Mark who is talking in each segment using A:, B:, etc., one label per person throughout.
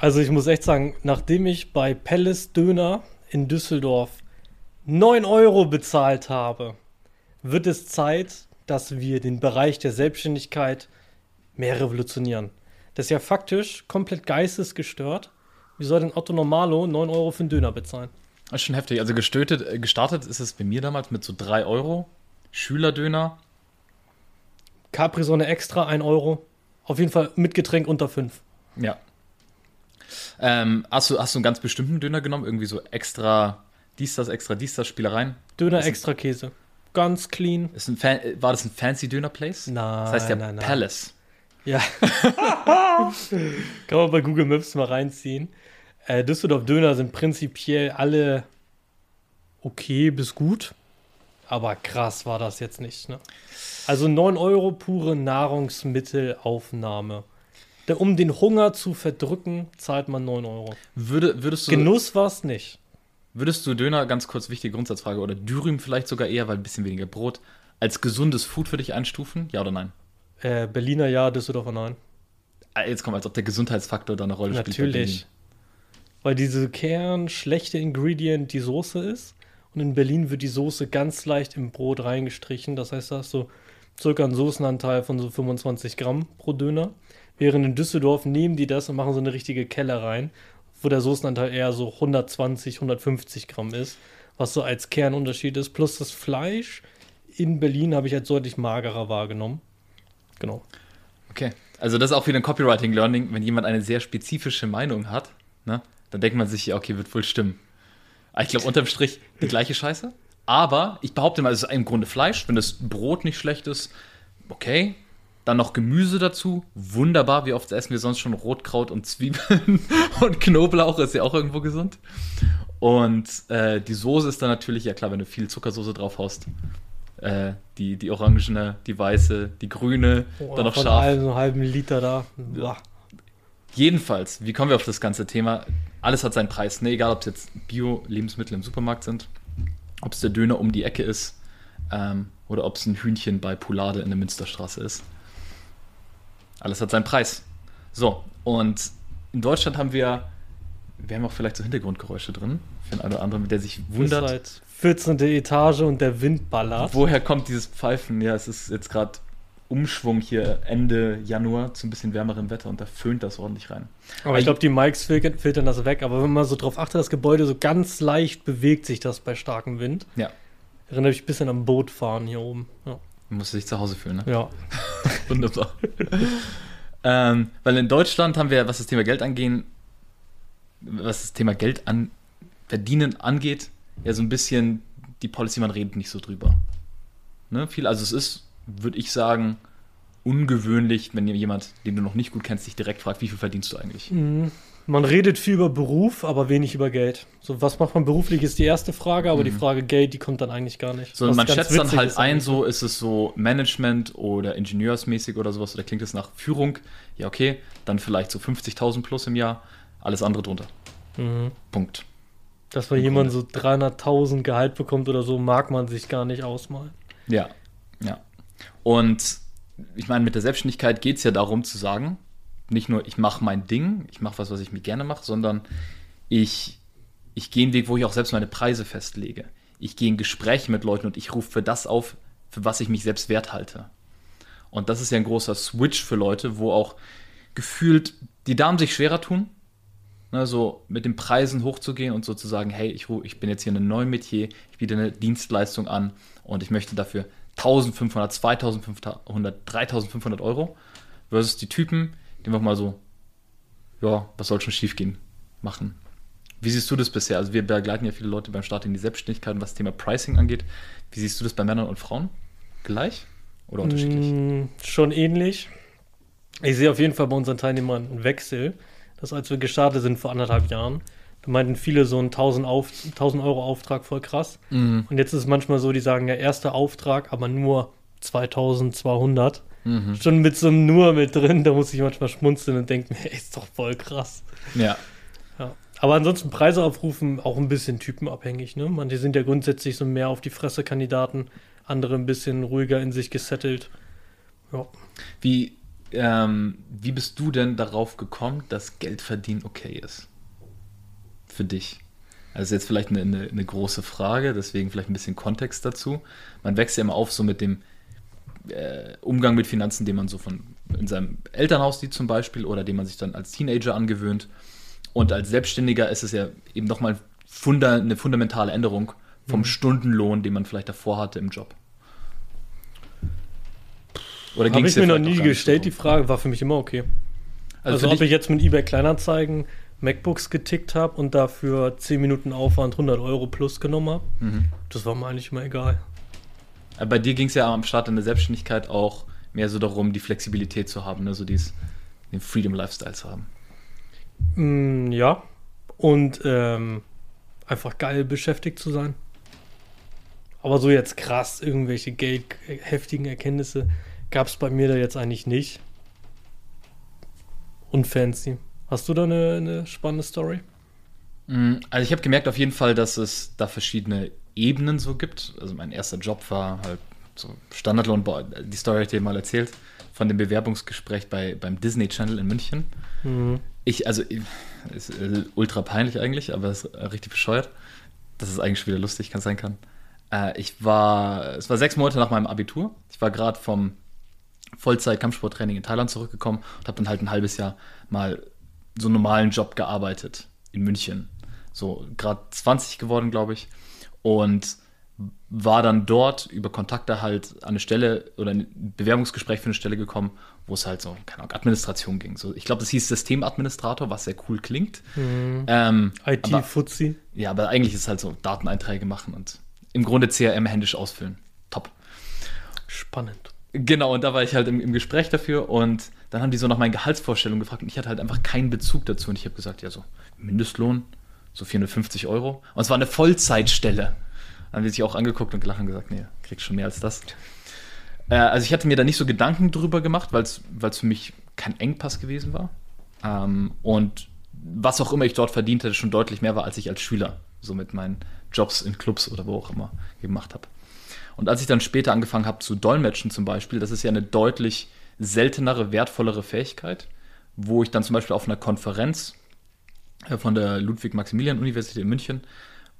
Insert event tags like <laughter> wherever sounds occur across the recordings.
A: Also ich muss echt sagen, nachdem ich bei Palace Döner in Düsseldorf 9 Euro bezahlt habe, wird es Zeit, dass wir den Bereich der Selbstständigkeit mehr revolutionieren. Das ist ja faktisch komplett geistesgestört. Wie soll denn Otto Normalo 9 Euro für einen Döner bezahlen?
B: Das ist schon heftig. Also gestötet, äh, gestartet ist es bei mir damals mit so 3 Euro. Schülerdöner.
A: Capri-Sonne extra 1 Euro. Auf jeden Fall mit Getränk unter 5.
B: Ja. Ähm, hast, du, hast du einen ganz bestimmten Döner genommen? Irgendwie so extra dies, das, extra dies, das, Spielereien?
A: Döner
B: Das
A: extra Käse. Ganz clean.
B: Ist ein Fan, äh, war das ein fancy Döner-Place?
A: Nein,
B: Das heißt ja
A: nein, nein.
B: Palace.
A: Ja. <laughs> Kann man bei Google Maps mal reinziehen. Äh, Düsseldorf Döner sind prinzipiell alle okay bis gut. Aber krass war das jetzt nicht. Ne? Also 9 Euro pure Nahrungsmittelaufnahme. Um den Hunger zu verdrücken, zahlt man 9 Euro.
B: Würde, würdest, du,
A: Genuss war es nicht.
B: würdest du Döner, ganz kurz wichtige Grundsatzfrage, oder Dürüm vielleicht sogar eher, weil ein bisschen weniger Brot, als gesundes Food für dich einstufen? Ja oder nein?
A: Äh, Berliner ja, Düsseldorfer nein.
B: Ah, Jetzt kommt, als ob der Gesundheitsfaktor da eine Rolle spielt. bei
A: Natürlich. Weil diese Kern schlechte Ingredient die Soße ist. Und in Berlin wird die Soße ganz leicht im Brot reingestrichen. Das heißt, da hast du circa einen Soßenanteil von so 25 Gramm pro Döner. Während in Düsseldorf nehmen die das und machen so eine richtige Kelle rein, wo der Soßenanteil eher so 120, 150 Gramm ist. Was so als Kernunterschied ist. Plus das Fleisch in Berlin habe ich als deutlich magerer wahrgenommen. Genau.
B: Okay. Also das ist auch wieder ein Copywriting-Learning, wenn jemand eine sehr spezifische Meinung hat, ne, dann denkt man sich, ja, okay, wird wohl stimmen. Ich glaube, unterm Strich die gleiche Scheiße. Aber ich behaupte mal, es ist im Grunde Fleisch. Wenn das Brot nicht schlecht ist, okay. Dann noch Gemüse dazu. Wunderbar. Wie oft essen wir sonst schon Rotkraut und Zwiebeln <laughs> und Knoblauch? Ist ja auch irgendwo gesund. Und äh, die Soße ist dann natürlich, ja klar, wenn du viel Zuckersoße drauf haust. Äh, die, die orangene, die weiße, die grüne, dann noch
A: Von
B: scharf.
A: so einen halben Liter da. Boah.
B: Jedenfalls, wie kommen wir auf das ganze Thema? Alles hat seinen Preis, ne? egal ob es jetzt Bio-Lebensmittel im Supermarkt sind, ob es der Döner um die Ecke ist ähm, oder ob es ein Hühnchen bei Poulade in der Münsterstraße ist. Alles hat seinen Preis. So, und in Deutschland haben wir, wir haben auch vielleicht so Hintergrundgeräusche drin, für den einen oder anderen, der sich
A: Wundert. halt 14. Etage und der Wind ballert.
B: woher kommt dieses Pfeifen? Ja, es ist jetzt gerade Umschwung hier Ende Januar zu ein bisschen wärmerem Wetter und da föhnt das ordentlich rein.
A: aber ich glaube, die fil- filtern das weg. Aber wenn man so drauf achtet, das Gebäude so ganz leicht bewegt sich das bei starkem Wind.
B: Ja.
A: Erinnert mich ein bisschen am Bootfahren hier oben. Ja.
B: Man muss sich zu Hause fühlen, ne?
A: ja. <laughs>
B: Wunderbar. ähm, weil in Deutschland haben wir, was das Thema Geld angehen, was das Thema Geld an verdienen angeht, ja so ein bisschen die Policy, man redet nicht so drüber. Ne? Viel, also es ist, würde ich sagen, ungewöhnlich, wenn jemand, den du noch nicht gut kennst, dich direkt fragt, wie viel verdienst du eigentlich?
A: Mhm. Man redet viel über Beruf, aber wenig über Geld. So, was macht man beruflich, ist die erste Frage, aber die Frage Geld, die kommt dann eigentlich gar nicht.
B: Mhm. So,
A: Was
B: man schätzt dann halt ein, so ist es so Management oder Ingenieursmäßig oder sowas, oder klingt es nach Führung? Ja, okay, dann vielleicht so 50.000 plus im Jahr, alles andere drunter.
A: Mhm.
B: Punkt.
A: Dass man jemand so 300.000 Gehalt bekommt oder so, mag man sich gar nicht ausmalen.
B: Ja, ja. Und ich meine, mit der Selbstständigkeit geht es ja darum zu sagen, nicht nur ich mache mein Ding, ich mache was, was ich mir gerne mache, sondern ich, ich gehe einen Weg, wo ich auch selbst meine Preise festlege. Ich gehe in Gespräche mit Leuten und ich rufe für das auf, für was ich mich selbst wert halte. Und das ist ja ein großer Switch für Leute, wo auch gefühlt die Damen sich schwerer tun, ne, so mit den Preisen hochzugehen und sozusagen, hey, ich, ich bin jetzt hier in einem neuen Metier, ich biete eine Dienstleistung an und ich möchte dafür 1500, 2500, 3500 Euro versus die Typen, einfach mal so, ja, was soll schon schiefgehen, machen. Wie siehst du das bisher? Also wir begleiten ja viele Leute beim Start in die Selbstständigkeit, was das Thema Pricing angeht. Wie siehst du das bei Männern und Frauen? Gleich oder unterschiedlich?
A: Mm, schon ähnlich. Ich sehe auf jeden Fall bei unseren Teilnehmern einen Wechsel. Das, als wir gestartet sind vor anderthalb Jahren, da meinten viele so einen 1000, auf, 1000 Euro Auftrag voll krass.
B: Mhm.
A: Und jetzt ist es manchmal so, die sagen ja, erster Auftrag, aber nur 2200.
B: Mhm.
A: Schon mit so einem Nur mit drin, da muss ich manchmal schmunzeln und denken, <laughs> ey, ist doch voll krass.
B: Ja.
A: Ja. Aber ansonsten Preise aufrufen auch ein bisschen typenabhängig. Ne? Manche sind ja grundsätzlich so mehr auf die Fresse Kandidaten, andere ein bisschen ruhiger in sich gesettelt. Ja.
B: Wie, ähm, wie bist du denn darauf gekommen, dass Geld verdienen okay ist? Für dich. Also jetzt vielleicht eine, eine, eine, große Frage, deswegen vielleicht ein bisschen Kontext dazu. Man wächst ja immer auf so mit dem äh, Umgang mit Finanzen, den man so von in seinem Elternhaus sieht zum Beispiel oder den man sich dann als Teenager angewöhnt. Und als Selbstständiger ist es ja eben nochmal funda eine fundamentale Änderung vom mhm. Stundenlohn, den man vielleicht davor hatte im Job.
A: Oder Habe ich mir noch nie gestellt, so? die Frage, war für mich immer okay. Also, also ob ich jetzt mit eBay Kleinanzeigen MacBooks getickt habe und dafür 10 Minuten Aufwand 100 Euro plus genommen habe, mhm. das war mir eigentlich immer egal.
B: Aber bei dir ging es ja am Start in der Selbstständigkeit auch mehr so darum, die Flexibilität zu haben, ne? so dieses, den Freedom Lifestyle zu haben.
A: Mm, ja. Und ähm, einfach geil beschäftigt zu sein. Aber so jetzt krass, irgendwelche geldheftigen Erkenntnisse gab es bei mir da jetzt eigentlich nicht. Und fancy. Hast du da eine, eine spannende Story?
B: Mm, also ich habe gemerkt auf jeden Fall, dass es da verschiedene Ebenen so gibt. Also mein erster Job war halt so Standardlohn, die Story habe ich dir mal erzählt, von dem Bewerbungsgespräch bei, beim Disney Channel in München. Mhm. Ich, also, ist ultra peinlich eigentlich, aber es ist richtig bescheuert. Dass es eigentlich schon wieder lustig kann sein kann. Äh, ich war, es war sechs Monate nach meinem Abitur. Ich war gerade vom Vollzeit-Kampfsporttraining in Thailand zurückgekommen und habe dann halt ein halbes Jahr mal so einen normalen Job gearbeitet in München. So gerade 20 geworden, glaube ich. Und war dann dort über Kontakte halt an eine Stelle oder ein Bewerbungsgespräch für eine Stelle gekommen, wo es halt so, keine Ahnung, Administration ging. So, ich glaube, das hieß Systemadministrator, was sehr cool klingt.
A: Mhm. Ähm, IT-Fuzzi.
B: Ja, aber eigentlich ist es halt so Dateneinträge machen und im Grunde CRM händisch ausfüllen. Top.
A: Spannend.
B: Genau, und da war ich halt im, im, Gespräch dafür und dann haben die so nach meinen Gehaltsvorstellungen gefragt und ich hatte halt einfach keinen Bezug dazu und ich habe gesagt, ja, so Mindestlohn, so 450 Euro. Und es war eine Vollzeitstelle. Dann haben die sich auch angeguckt und gelacht und gesagt, nee, kriegst schon mehr als das. Äh, also ich hatte mir da nicht so Gedanken drüber gemacht, weil es für mich kein Engpass gewesen war. Ähm, und was auch immer ich dort verdient hätte, schon deutlich mehr war, als ich als Schüler so mit meinen Jobs in Clubs oder wo auch immer gemacht habe. Und als ich dann später angefangen habe zu dolmetschen zum Beispiel, das ist ja eine deutlich seltenere, wertvollere Fähigkeit, wo ich dann zum Beispiel auf einer Konferenz von der Ludwig-Maximilian-Universität in München,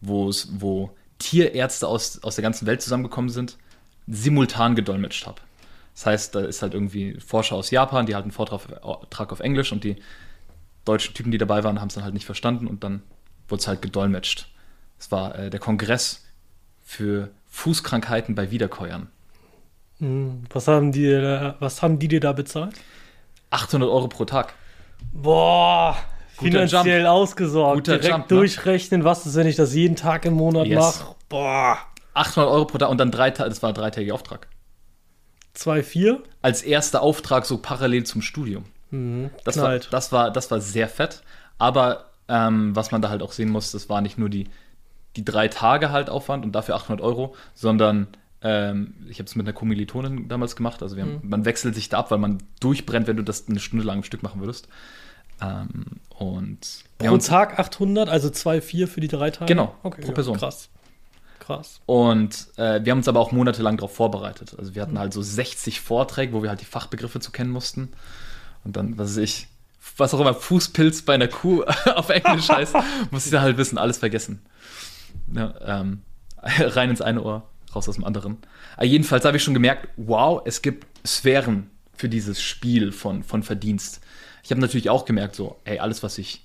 B: wo es, wo Tierärzte aus, aus der ganzen Welt zusammengekommen sind, simultan gedolmetscht habe. Das heißt, da ist halt irgendwie Forscher aus Japan, die halten einen Vortrag auf Englisch und die deutschen Typen, die dabei waren, haben es dann halt nicht verstanden und dann wurde es halt gedolmetscht. Es war äh, der Kongress für Fußkrankheiten bei Wiederkäuern.
A: Hm, was haben die, was haben die dir da bezahlt?
B: 800 Euro pro Tag.
A: Boah, finanziell Jump. ausgesorgt. Guter Direkt Jump, ne? durchrechnen, was ist, wenn ich das jeden Tag im Monat yes. mache. Boah.
B: 800 Euro pro Tag und dann drei Tage, das war ein dreitägiger Auftrag.
A: 2,4?
B: Als erster Auftrag so parallel zum Studium.
A: Mhm,
B: das, war, das, war, das war sehr fett. Aber ähm, was man da halt auch sehen muss, das war nicht nur die, die drei Tage halt Aufwand und dafür 800 Euro, sondern ähm, ich habe es mit einer Kommilitonin damals gemacht. Also haben, mhm. man wechselt sich da ab, weil man durchbrennt, wenn du das eine Stunde lang im Stück machen würdest. Ähm, und
A: pro Tag 800, also 2,4 für die drei Tage?
B: Genau, okay, pro Person.
A: krass. Krass.
B: Und äh, wir haben uns aber auch monatelang darauf vorbereitet. Also wir hatten halt so 60 Vorträge, wo wir halt die Fachbegriffe zu kennen mussten. Und dann, was weiß ich, was auch immer Fußpilz bei einer Kuh <laughs> auf Englisch <laughs> heißt, muss ich dann halt wissen, alles vergessen. Ja, ähm, <laughs> rein ins eine Ohr, raus aus dem anderen. Aber jedenfalls habe ich schon gemerkt, wow, es gibt Sphären für dieses Spiel von, von Verdienst. Ich habe natürlich auch gemerkt, so, ey, alles, was ich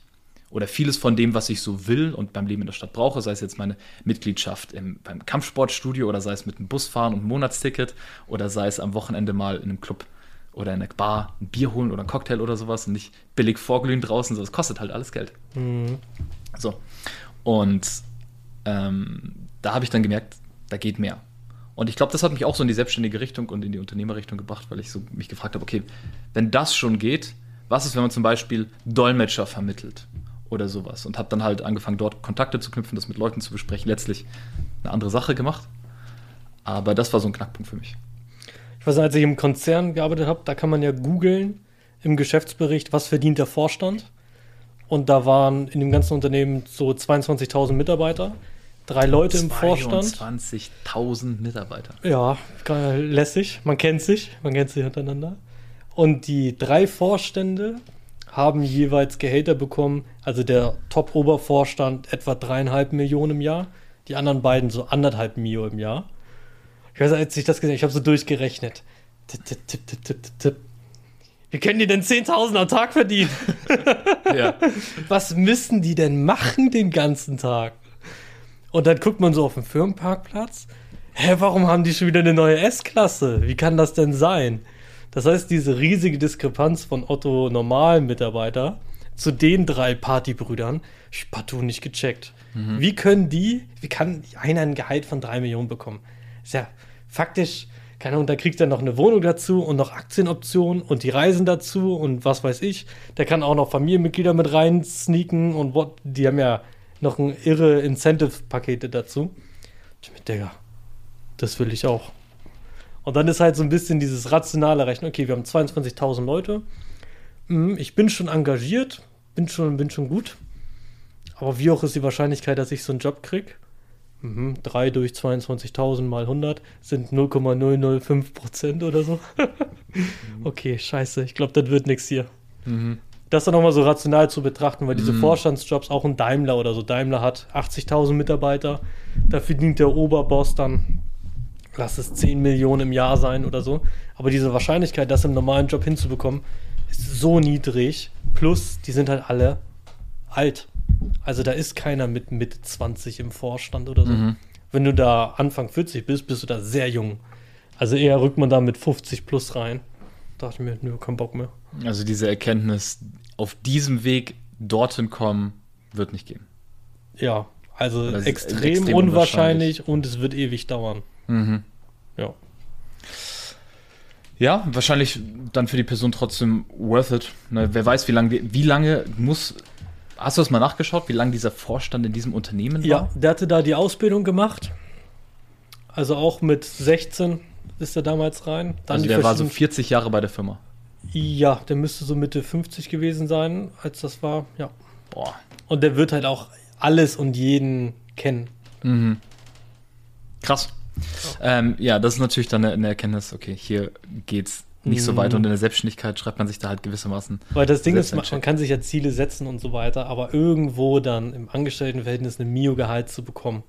B: oder vieles von dem, was ich so will und beim Leben in der Stadt brauche, sei es jetzt meine Mitgliedschaft im, beim Kampfsportstudio oder sei es mit einem Busfahren und einem Monatsticket oder sei es am Wochenende mal in einem Club oder in einer Bar ein Bier holen oder ein Cocktail oder sowas und nicht billig vorglühen draußen, so, das kostet halt alles Geld.
A: Mhm.
B: So. Und ähm, da habe ich dann gemerkt, da geht mehr. Und ich glaube, das hat mich auch so in die selbstständige Richtung und in die Unternehmerrichtung gebracht, weil ich so mich gefragt habe, okay, wenn das schon geht, was ist, wenn man zum Beispiel Dolmetscher vermittelt oder sowas? Und habe dann halt angefangen, dort Kontakte zu knüpfen, das mit Leuten zu besprechen. Letztlich eine andere Sache gemacht. Aber das war so ein Knackpunkt für mich.
A: Ich weiß, als ich im Konzern gearbeitet habe, da kann man ja googeln im Geschäftsbericht, was verdient der Vorstand. Und da waren in dem ganzen Unternehmen so 22.000 Mitarbeiter, drei Leute im Vorstand.
B: 22.000 Mitarbeiter.
A: Ja, lässig. Man kennt sich, man kennt sich untereinander. Und die drei Vorstände haben jeweils Gehälter bekommen. Also der Top-Obervorstand etwa dreieinhalb Millionen im Jahr. Die anderen beiden so anderthalb Mio im Jahr. Ich weiß, als ich das gesehen habe, ich habe so durchgerechnet. Tipp, tipp, tipp, tipp, tipp, tipp. Wie können die denn 10.000 am Tag verdienen? <laughs>
B: Ja.
A: Was müssen die denn machen den ganzen Tag? Und dann guckt man so auf den Firmenparkplatz. Hä, warum haben die schon wieder eine neue S-Klasse? Wie kann das denn sein? Das heißt, diese riesige Diskrepanz von Otto Normal-Mitarbeiter zu den drei Partybrüdern, partout nicht gecheckt. Wie können die, wie kann einer ein Gehalt von drei Millionen bekommen? Ist ja faktisch, keine Ahnung, da kriegt er noch eine Wohnung dazu und noch Aktienoptionen und die Reisen dazu und was weiß ich. Der kann auch noch Familienmitglieder mit rein sneaken und what, die haben ja noch ein irre Incentive-Pakete dazu. Ich mit, Digga, das will ich auch. Und dann ist halt so ein bisschen dieses rationale Rechnen. Okay, wir haben 22.000 Leute. Hm, Ich bin schon engagiert, bin schon, bin schon gut. Aber wie hoch ist die Wahrscheinlichkeit, dass ich so einen Job krieg? Mhm, 3 durch 22.000 mal 100 sind 0,005 Prozent oder so. <laughs> okay, scheiße, ich glaube, das wird nichts hier.
B: Mhm.
A: Das dann nochmal so rational zu betrachten, weil diese
B: Mhm.
A: Vorstandsjobs, auch ein Daimler oder so, Daimler hat 80.000 Mitarbeiter, da verdient der Oberboss dann, lass es 10 Millionen im Jahr sein oder so. Aber diese Wahrscheinlichkeit, das im normalen Job hinzubekommen, ist so niedrig. Plus, die sind halt alle alt. Also da ist keiner mit Mitte 20 im Vorstand oder so.
B: Mhm.
A: Wenn du da Anfang 40 bist, bist du da sehr jung. Also eher rückt man da mit 50 plus rein. Dachte ich mir, nö, kein Bock mehr.
B: Also diese Erkenntnis, auf diesem Weg dorthin kommen, wird nicht gehen.
A: Ja, also extrem,
B: extrem
A: unwahrscheinlich und es wird ewig dauern.
B: Mhm.
A: Ja.
B: Ja, wahrscheinlich dann für die Person trotzdem worth it. Ne, wer weiß, wie lange, wie lange muss. Hast du das mal nachgeschaut, wie lange dieser Vorstand in diesem Unternehmen war?
A: Ja, der hatte da die Ausbildung gemacht. Also auch mit 16 ist er damals rein. Dann
B: also der war so
A: verschiedenen-
B: 40 Jahre bei der Firma.
A: Ja, der müsste so Mitte 50 gewesen sein, als das war. Ja.
B: Boah.
A: Und der wird halt auch alles und jeden kennen.
B: Mhm. Krass. Ähm, ja, das ist natürlich dann eine, eine Erkenntnis, okay, hier geht's nicht so
A: Mhm.
B: weit und in der Selbstständigkeit schreibt man sich da halt gewissermaßen.
A: Weil das Ding ist, man, kann sich ja Ziele setzen und so weiter, aber irgendwo dann im Angestelltenverhältnis ein Mio-Gehalt zu bekommen,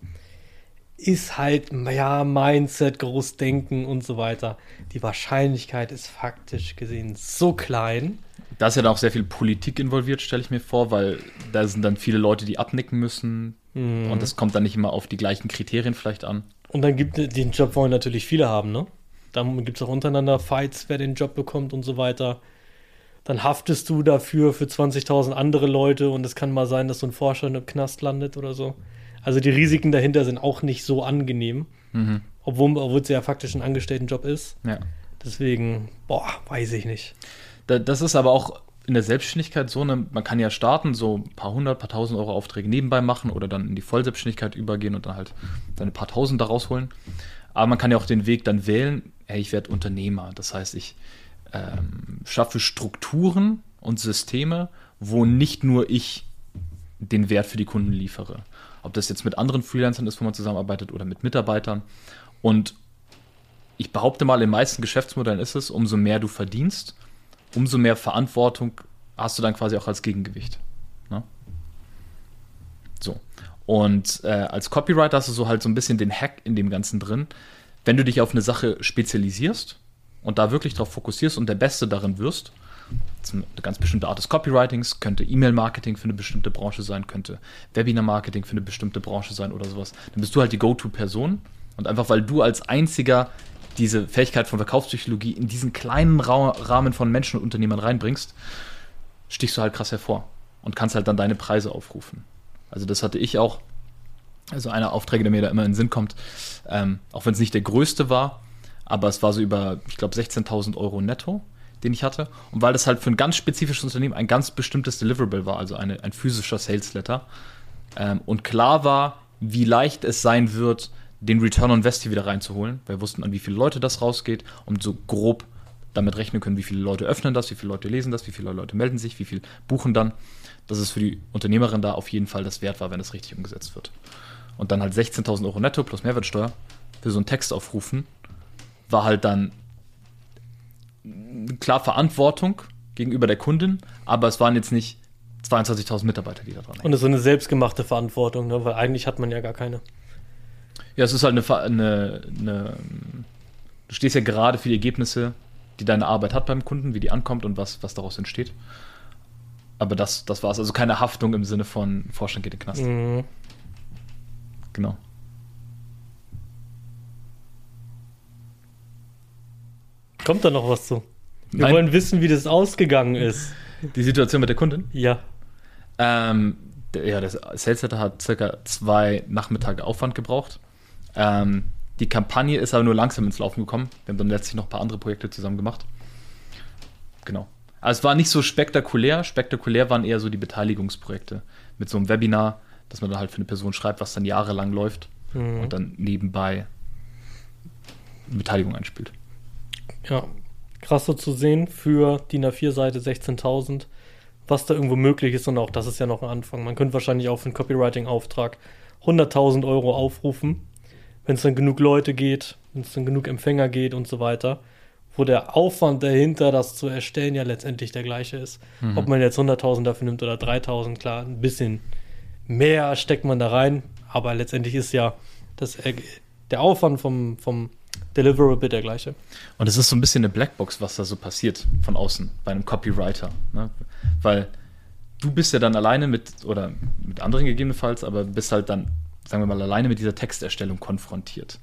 A: ist halt, ja, Mindset, Großdenken und so weiter. Die Wahrscheinlichkeit ist faktisch gesehen so klein.
B: Da ist ja dann auch sehr viel Politik involviert, stelle ich mir vor, weil da sind dann viele Leute, die abnicken müssen
A: Mhm.
B: und das kommt dann nicht immer auf die gleichen Kriterien vielleicht an.
A: Und dann gibt den Job wollen natürlich viele haben, ne? Dann gibt es auch untereinander Fights, wer den Job bekommt und so weiter. Dann haftest du dafür für 20.000 andere Leute und es kann mal sein, dass so ein Vorstand im Knast landet oder so. Also die Risiken dahinter sind auch nicht so angenehm,
B: Mhm.
A: obwohl, obwohl es ja faktisch ein Angestelltenjob ist.
B: Ja.
A: Deswegen, boah, weiß ich nicht.
B: Da, das ist aber auch in der Selbstständigkeit so, ne, man kann ja starten, so ein paar hundert, paar tausend Euro Aufträge nebenbei machen oder dann in die Vollselbstständigkeit übergehen und dann halt seine paar tausend da rausholen. Aber man kann ja auch den Weg dann wählen, hey, ich werde Unternehmer. Das heißt, ich ähm, schaffe Strukturen und Systeme, wo nicht nur ich den Wert für die Kunden liefere. Ob das jetzt mit anderen Freelancern ist, wo man zusammenarbeitet oder mit Mitarbeitern. Und ich behaupte mal, in den meisten Geschäftsmodellen ist es, umso mehr du verdienst, umso mehr Verantwortung hast du dann quasi auch als Gegengewicht. Ne? So. Und äh, als Copywriter hast du so halt so ein bisschen den Hack in dem Ganzen drin. Wenn du dich auf eine Sache spezialisierst und da wirklich darauf fokussierst und der Beste darin wirst, eine ganz bestimmte Art des Copywritings, könnte E-Mail-Marketing für eine bestimmte Branche sein, könnte Webinar-Marketing für eine bestimmte Branche sein oder sowas, dann bist du halt die Go-To-Person. Und einfach weil du als einziger diese Fähigkeit von Verkaufspsychologie in diesen kleinen Ra Rahmen von Menschen und Unternehmern reinbringst, stichst du halt krass hervor und kannst halt dann deine Preise aufrufen. Also das hatte ich auch. Also einer Aufträge, der mir da immer in den Sinn kommt, ähm, auch wenn es nicht der größte war, aber es war so über, ich glaube, 16.000 Euro netto, den ich hatte. Und weil das halt für ein ganz spezifisches Unternehmen ein ganz bestimmtes Deliverable war, also eine, ein physischer Sales Letter, ähm, und klar war, wie leicht es sein wird, den Return on Invest hier wieder reinzuholen. Wir wussten, an wie viele Leute das rausgeht und so grob damit rechnen können, wie viele Leute öffnen das, wie viele Leute lesen das, wie viele Leute melden sich, wie viel buchen dann. Dass es für die Unternehmerin da auf jeden Fall das wert war, wenn es richtig umgesetzt wird. Und dann halt 16.000 Euro netto plus Mehrwertsteuer für so einen Text aufrufen, war halt dann klar Verantwortung gegenüber der Kundin, aber es waren jetzt nicht 22.000 Mitarbeiter, die da dran
A: Und es ist so eine selbstgemachte Verantwortung, ne? weil eigentlich hat man ja gar keine.
B: Ja, es ist halt eine, eine, eine, Du stehst ja gerade für die Ergebnisse, die deine Arbeit hat beim Kunden, wie die ankommt und was, was daraus entsteht. Aber das, das war es. Also keine Haftung im Sinne von Vorstand geht in den Knast. Mhm. Genau.
A: Kommt da noch was zu? Wir Nein. wollen wissen, wie das ausgegangen ist.
B: Die Situation mit der Kundin?
A: Ja.
B: Ähm, der, ja, der Sales Center hat circa zwei Nachmittage Aufwand gebraucht. Ähm, die Kampagne ist aber nur langsam ins Laufen gekommen. Wir haben dann letztlich noch ein paar andere Projekte zusammen gemacht. Genau. Also es war nicht so spektakulär. Spektakulär waren eher so die Beteiligungsprojekte. Mit so einem Webinar, dass man dann halt für eine Person schreibt, was dann jahrelang läuft mhm. und dann nebenbei Beteiligung einspielt.
A: Ja, krass so zu sehen für DIN A4-Seite 16.000, was da irgendwo möglich ist und auch das ist ja noch ein Anfang. Man könnte wahrscheinlich auch für einen Copywriting-Auftrag 100.000 Euro aufrufen, wenn es dann genug Leute geht, wenn es dann genug Empfänger geht und so weiter wo der Aufwand dahinter, das zu erstellen, ja letztendlich der gleiche ist. Mhm. Ob man jetzt 100.000 dafür nimmt oder 3.000, klar, ein bisschen mehr steckt man da rein, aber letztendlich ist ja das, der Aufwand vom, vom Deliverable der gleiche.
B: Und es ist so ein bisschen eine Blackbox, was da so passiert von außen bei einem Copywriter. Ne? Weil du bist ja dann alleine mit, oder mit anderen gegebenenfalls, aber bist halt dann, sagen wir mal, alleine mit dieser Texterstellung konfrontiert.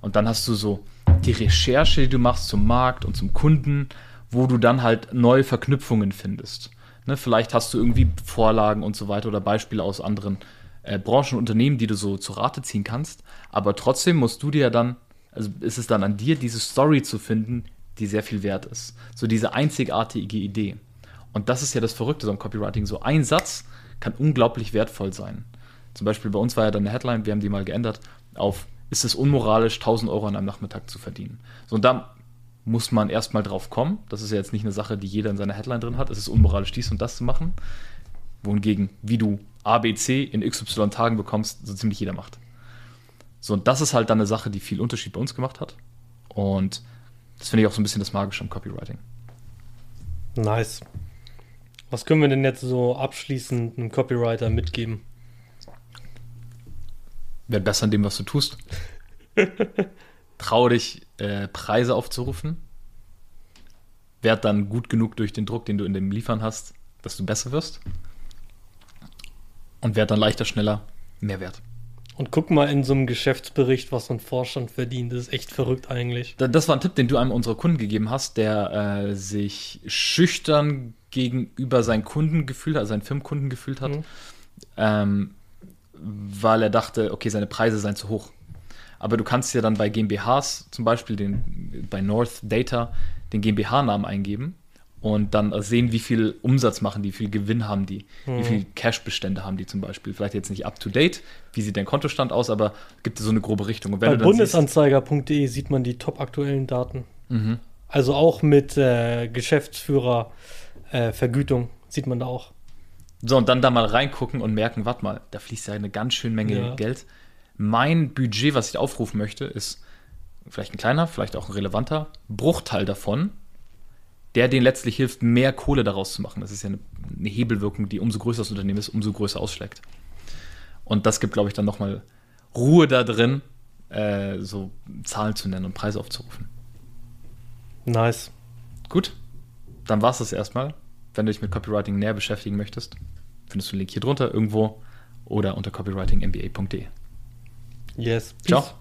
B: Und dann hast du so die Recherche, die du machst zum Markt und zum Kunden, wo du dann halt neue Verknüpfungen findest. Ne, vielleicht hast du irgendwie Vorlagen und so weiter oder Beispiele aus anderen äh, Branchen Unternehmen, die du so zu Rate ziehen kannst. Aber trotzdem musst du dir ja dann, also ist es dann an dir, diese Story zu finden, die sehr viel wert ist. So diese einzigartige Idee. Und das ist ja das Verrückte so am Copywriting. So ein Satz kann unglaublich wertvoll sein. Zum Beispiel bei uns war ja dann eine Headline, wir haben die mal geändert, auf ist es unmoralisch, 1000 Euro an einem Nachmittag zu verdienen. So, und da muss man erstmal drauf kommen. Das ist ja jetzt nicht eine Sache, die jeder in seiner Headline drin hat. Es ist unmoralisch, dies und das zu machen. Wohingegen, wie du ABC in XY Tagen bekommst, so ziemlich jeder macht. So, und das ist halt dann eine Sache, die viel Unterschied bei uns gemacht hat. Und das finde ich auch so ein bisschen das Magische am Copywriting.
A: Nice. Was können wir denn jetzt so abschließend einem Copywriter mitgeben?
B: Werd besser in dem, was du tust. <laughs> Trau dich, äh, Preise aufzurufen. Werd dann gut genug durch den Druck, den du in dem Liefern hast, dass du besser wirst. Und werd dann leichter, schneller, mehr wert.
A: Und guck mal in so einem Geschäftsbericht, was so ein Vorstand verdient. Das ist echt verrückt eigentlich.
B: Das war ein Tipp, den du einem unserer Kunden gegeben hast, der äh, sich schüchtern gegenüber seinen Kunden gefühlt hat, also seinen Firmenkunden gefühlt hat. Mhm. Ähm, weil er dachte, okay, seine Preise seien zu hoch. Aber du kannst ja dann bei GmbHs zum Beispiel den, bei North Data den GmbH-Namen eingeben und dann sehen, wie viel Umsatz machen die, wie viel Gewinn haben die, mhm. wie viel Cash-Bestände haben die zum Beispiel. Vielleicht jetzt nicht up to date, wie sieht dein Kontostand aus, aber gibt es so eine grobe Richtung.
A: Bei bundesanzeiger.de sieht man die top aktuellen Daten. Mhm. Also auch mit äh, Geschäftsführervergütung äh, sieht man da auch.
B: So, und dann da mal reingucken und merken, warte mal, da fließt ja eine ganz schön Menge ja. Geld. Mein Budget, was ich aufrufen möchte, ist vielleicht ein kleiner, vielleicht auch ein relevanter Bruchteil davon, der denen letztlich hilft, mehr Kohle daraus zu machen. Das ist ja eine, eine Hebelwirkung, die umso größer das Unternehmen ist, umso größer ausschlägt. Und das gibt, glaube ich, dann nochmal Ruhe da drin, äh, so Zahlen zu nennen und Preise aufzurufen.
A: Nice.
B: Gut, dann war es das erstmal wenn du dich mit Copywriting näher beschäftigen möchtest, findest du einen Link hier drunter irgendwo oder unter copywritingmba.de.
A: Yes.
B: Peace. Ciao.